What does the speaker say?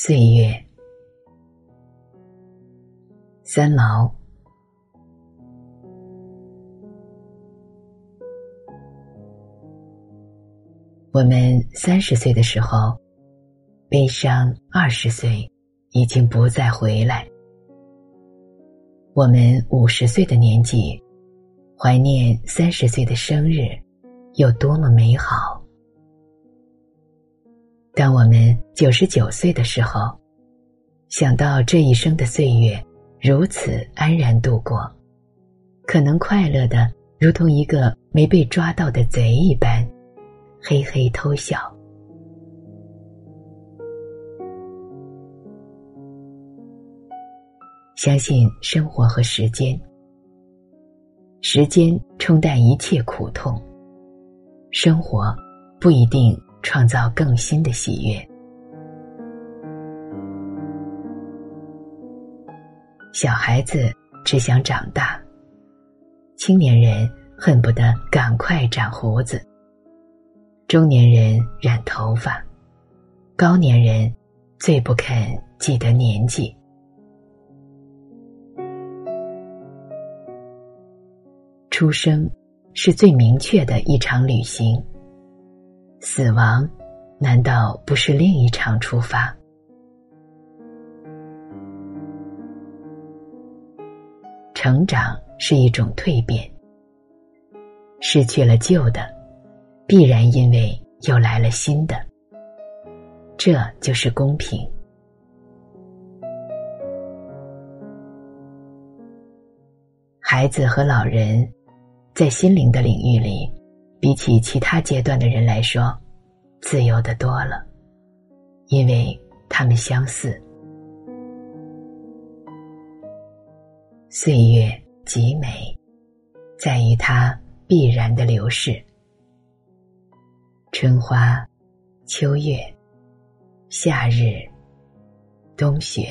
岁月，三毛。我们三十岁的时候，悲伤；二十岁，已经不再回来。我们五十岁的年纪，怀念三十岁的生日，有多么美好。当我们九十九岁的时候，想到这一生的岁月如此安然度过，可能快乐的如同一个没被抓到的贼一般，嘿嘿偷笑。相信生活和时间，时间冲淡一切苦痛，生活不一定。创造更新的喜悦。小孩子只想长大，青年人恨不得赶快长胡子，中年人染头发，高年人最不肯记得年纪。出生是最明确的一场旅行。死亡，难道不是另一场出发？成长是一种蜕变，失去了旧的，必然因为又来了新的，这就是公平。孩子和老人，在心灵的领域里。比起其他阶段的人来说，自由的多了，因为他们相似。岁月极美，在于它必然的流逝。春花、秋月、夏日、冬雪。